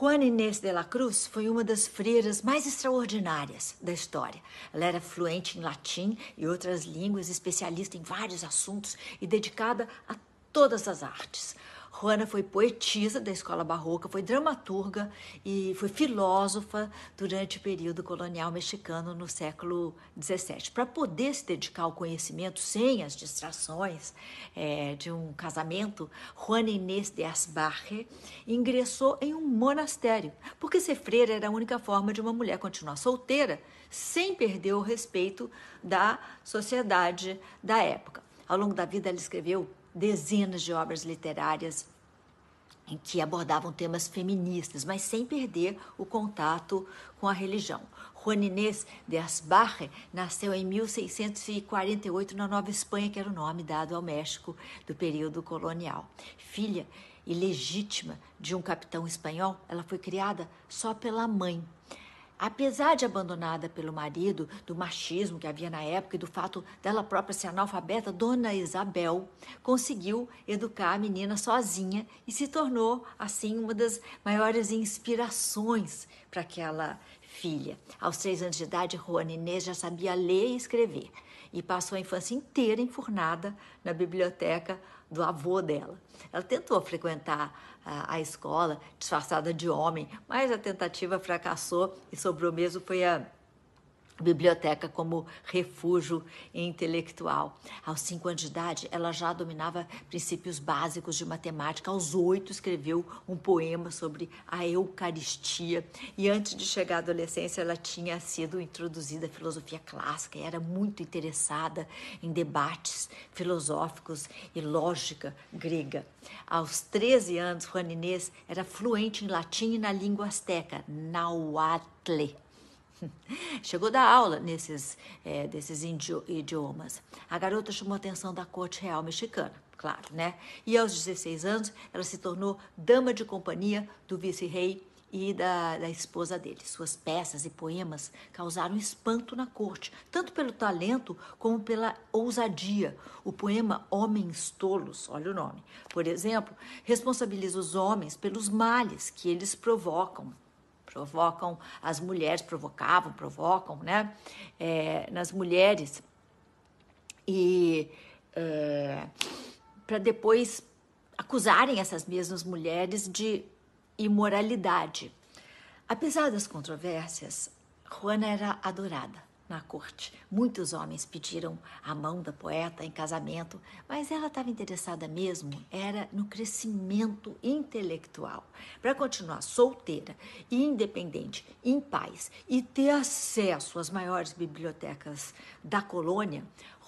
Juana Inês de la Cruz foi uma das freiras mais extraordinárias da história. Ela era fluente em latim e outras línguas, especialista em vários assuntos e dedicada a todas as artes. Juana foi poetisa da escola barroca, foi dramaturga e foi filósofa durante o período colonial mexicano no século XVII. Para poder se dedicar ao conhecimento sem as distrações é, de um casamento, Juana Inês de Asbarre ingressou em um monastério, porque ser freira era a única forma de uma mulher continuar solteira sem perder o respeito da sociedade da época. Ao longo da vida, ela escreveu dezenas de obras literárias em que abordavam temas feministas, mas sem perder o contato com a religião. Juan Inés de Asbarre nasceu em 1648 na Nova Espanha, que era o nome dado ao México do período colonial. Filha ilegítima de um capitão espanhol, ela foi criada só pela mãe. Apesar de abandonada pelo marido, do machismo que havia na época e do fato dela própria ser analfabeta, Dona Isabel conseguiu educar a menina sozinha e se tornou, assim, uma das maiores inspirações para aquela filha. Aos três anos de idade, Juana Inês já sabia ler e escrever e passou a infância inteira enfurnada na biblioteca do avô dela. Ela tentou frequentar a, a escola disfarçada de homem, mas a tentativa fracassou e sobrou mesmo foi a biblioteca como refúgio intelectual. Aos cinco anos de idade, ela já dominava princípios básicos de matemática. Aos oito, escreveu um poema sobre a Eucaristia. E antes de chegar à adolescência, ela tinha sido introduzida à filosofia clássica e era muito interessada em debates filosóficos e lógica grega. Aos 13 anos, Juan Inês era fluente em latim e na língua asteca, Nahuatl Chegou da aula nesses é, desses idiomas. A garota chamou a atenção da corte real mexicana, claro, né? E aos 16 anos, ela se tornou dama de companhia do vice-rei e da, da, esposa dele. Suas peças e poemas causaram espanto na corte, tanto pelo talento como pela ousadia. O poema Homens Tolos, olha o nome, por exemplo, responsabiliza os homens pelos males que eles provocam provocam as mulheres, provocavam, provocam, né? É, nas mulheres e é, para depois acusarem essas mesmas mulheres de imoralidade. Apesar das controvérsias, Juana era adorada na corte. Muitos homens pediram a mão da poeta em casamento, mas ela estava interessada mesmo era no crescimento intelectual. Para continuar solteira e independente, em paz e ter acesso às maiores bibliotecas da colônia,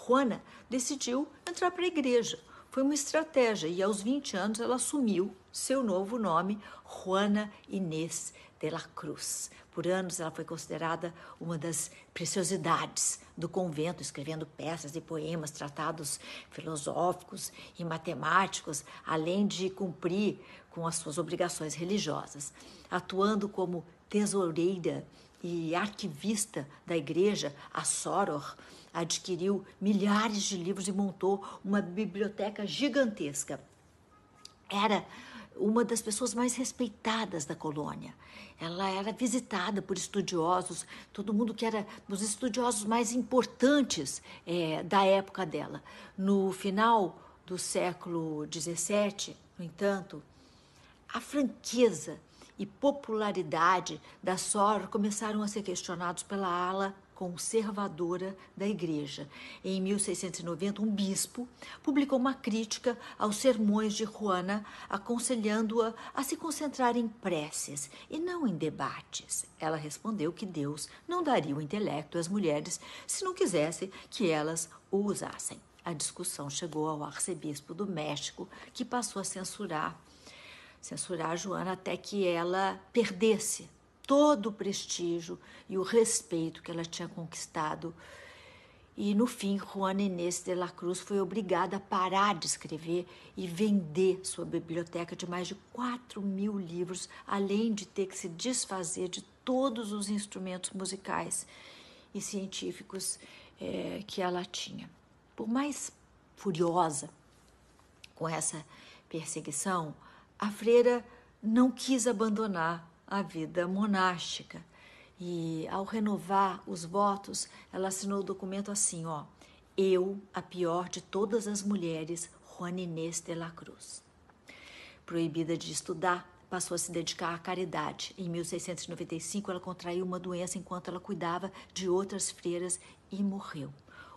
Juana decidiu entrar para a igreja. Foi uma estratégia e aos 20 anos ela assumiu seu novo nome, Juana Inês de la Cruz. Por anos, ela foi considerada uma das preciosidades do convento, escrevendo peças e poemas, tratados filosóficos e matemáticos, além de cumprir com as suas obrigações religiosas. Atuando como tesoureira e arquivista da igreja, a Soror adquiriu milhares de livros e montou uma biblioteca gigantesca. Era uma das pessoas mais respeitadas da colônia. Ela era visitada por estudiosos, todo mundo que era os estudiosos mais importantes é, da época dela. No final do século XVII, no entanto, a franqueza e popularidade da Sor começaram a ser questionados pela ala conservadora da Igreja. Em 1690, um bispo publicou uma crítica aos sermões de Juana, aconselhando-a a se concentrar em preces e não em debates. Ela respondeu que Deus não daria o intelecto às mulheres se não quisesse que elas o usassem. A discussão chegou ao arcebispo do México, que passou a censurar censurar Joana até que ela perdesse todo o prestígio e o respeito que ela tinha conquistado. E no fim, Juana Inês de la Cruz foi obrigada a parar de escrever e vender sua biblioteca de mais de 4 mil livros, além de ter que se desfazer de todos os instrumentos musicais e científicos é, que ela tinha. Por mais furiosa com essa perseguição, a freira não quis abandonar a vida monástica. E ao renovar os votos, ela assinou o documento assim, ó: Eu, a pior de todas as mulheres, Juana Inês de la Cruz. Proibida de estudar, passou a se dedicar à caridade. Em 1695, ela contraiu uma doença enquanto ela cuidava de outras freiras e morreu.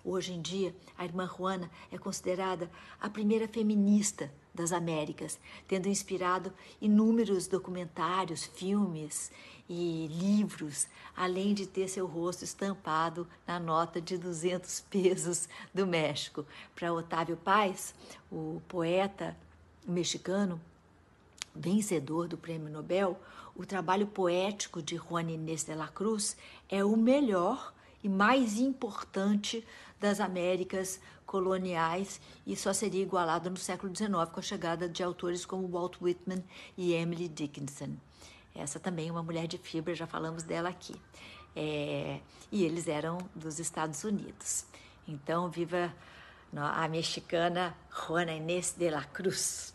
Hoje em dia, a irmã Juana é considerada a primeira feminista das Américas, tendo inspirado inúmeros documentários, filmes e livros, além de ter seu rosto estampado na nota de 200 pesos do México. Para Otávio Paz, o poeta mexicano, vencedor do Prêmio Nobel, o trabalho poético de Juan Inés de la Cruz é o melhor e mais importante das Américas coloniais e só seria igualado no século XIX com a chegada de autores como Walt Whitman e Emily Dickinson. Essa também é uma mulher de fibra, já falamos dela aqui. É, e eles eram dos Estados Unidos. Então, viva a mexicana Juana Inés de la Cruz.